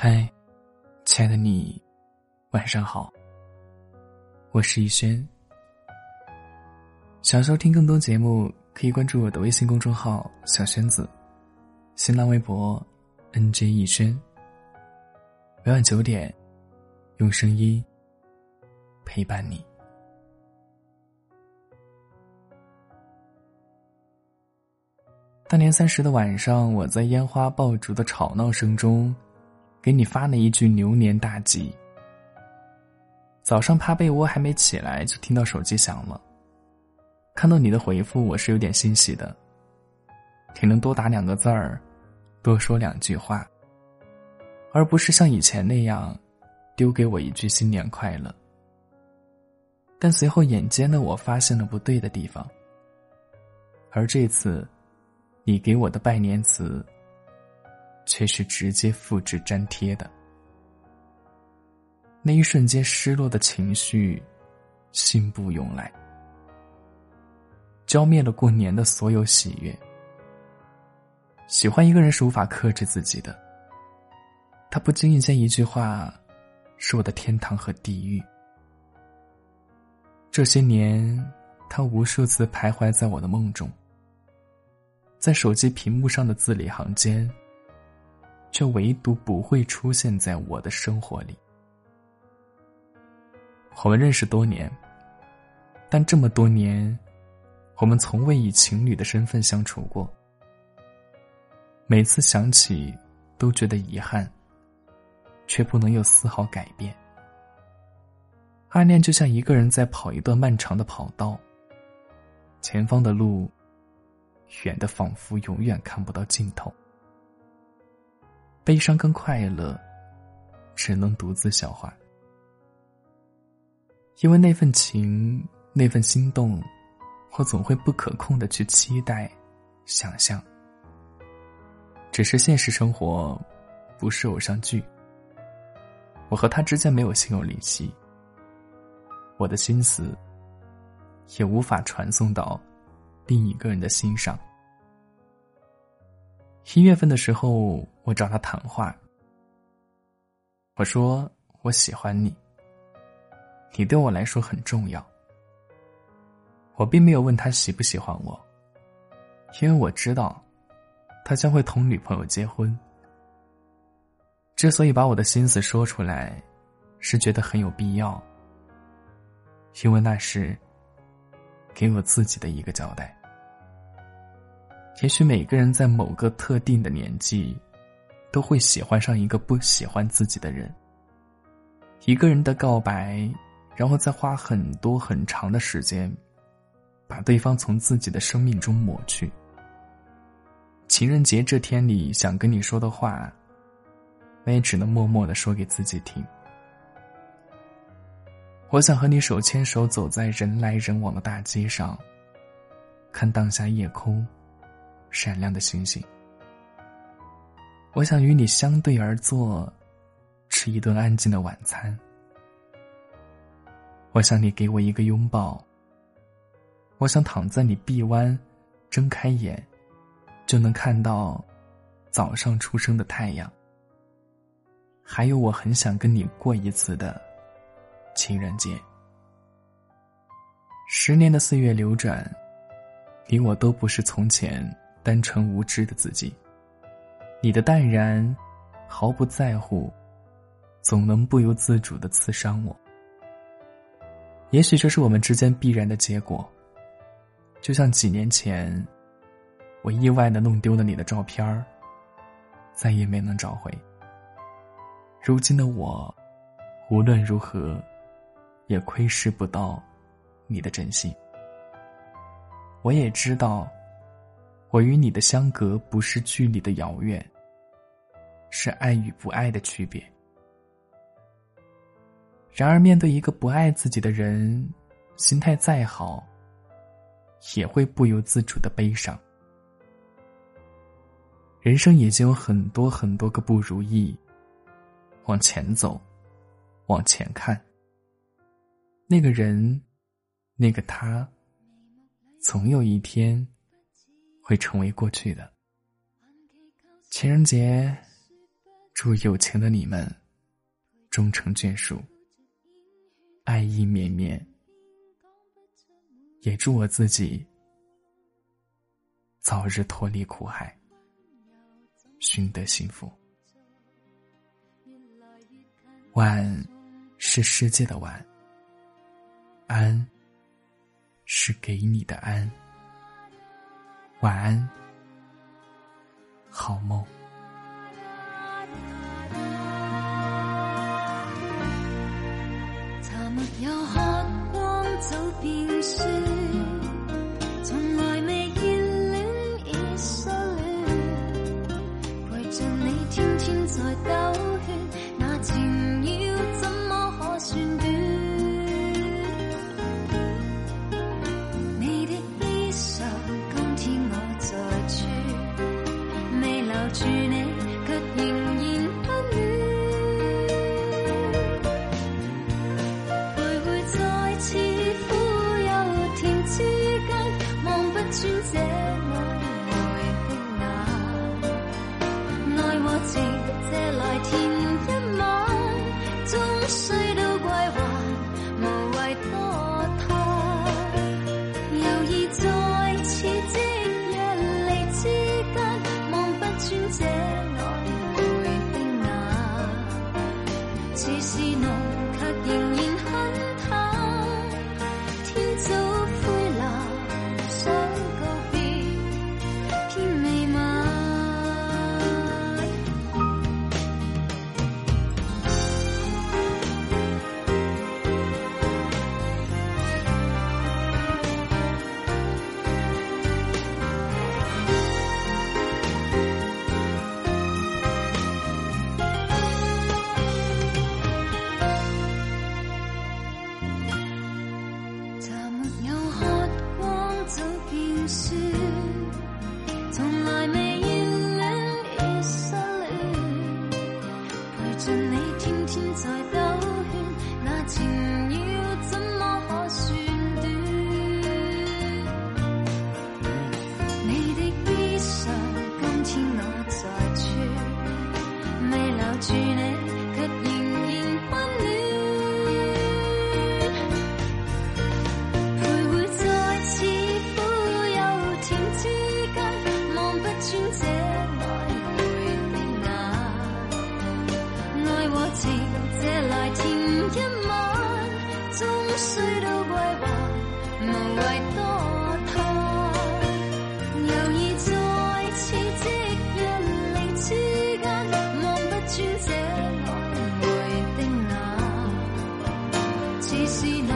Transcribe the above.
嗨，亲爱的你，晚上好。我是逸轩。想收听更多节目，可以关注我的微信公众号“小轩子”，新浪微博 “nj 逸轩”。每晚九点，用声音陪伴你。大年三十的晚上，我在烟花爆竹的吵闹声中。给你发了一句牛年大吉。早上趴被窝还没起来，就听到手机响了。看到你的回复，我是有点欣喜的。挺能多打两个字儿，多说两句话，而不是像以前那样，丢给我一句新年快乐。但随后眼尖的我发现了不对的地方，而这次，你给我的拜年词。却是直接复制粘贴的。那一瞬间，失落的情绪，信步涌来，浇灭了过年的所有喜悦。喜欢一个人是无法克制自己的。他不经意间一句话，是我的天堂和地狱。这些年，他无数次徘徊在我的梦中，在手机屏幕上的字里行间。却唯独不会出现在我的生活里。我们认识多年，但这么多年，我们从未以情侣的身份相处过。每次想起，都觉得遗憾，却不能有丝毫改变。暗恋就像一个人在跑一段漫长的跑道，前方的路，远的仿佛永远看不到尽头。悲伤跟快乐，只能独自消化。因为那份情，那份心动，我总会不可控的去期待、想象。只是现实生活，不是偶像剧。我和他之间没有心有灵犀，我的心思也无法传送到另一个人的心上。一月份的时候，我找他谈话。我说我喜欢你，你对我来说很重要。我并没有问他喜不喜欢我，因为我知道，他将会同女朋友结婚。之所以把我的心思说出来，是觉得很有必要，因为那是给我自己的一个交代。也许每个人在某个特定的年纪，都会喜欢上一个不喜欢自己的人。一个人的告白，然后再花很多很长的时间，把对方从自己的生命中抹去。情人节这天里想跟你说的话，我也只能默默的说给自己听。我想和你手牵手走在人来人往的大街上，看当下夜空。闪亮的星星，我想与你相对而坐，吃一顿安静的晚餐。我想你给我一个拥抱。我想躺在你臂弯，睁开眼，就能看到早上出生的太阳。还有，我很想跟你过一次的情人节。十年的岁月流转，你我都不是从前。单纯无知的自己，你的淡然，毫不在乎，总能不由自主的刺伤我。也许这是我们之间必然的结果。就像几年前，我意外的弄丢了你的照片儿，再也没能找回。如今的我，无论如何，也窥视不到你的真心。我也知道。我与你的相隔不是距离的遥远，是爱与不爱的区别。然而，面对一个不爱自己的人，心态再好，也会不由自主的悲伤。人生已经有很多很多个不如意，往前走，往前看。那个人，那个他，总有一天。会成为过去的。情人节，祝有情的你们终成眷属，爱意绵绵。也祝我自己早日脱离苦海，寻得幸福。晚是世界的晚，安是给你的安。晚安，好梦。是。情借来听一晚，总需都归还，无谓多叹。犹疑在此即一离之间，望不穿这来回的眼，似是浓。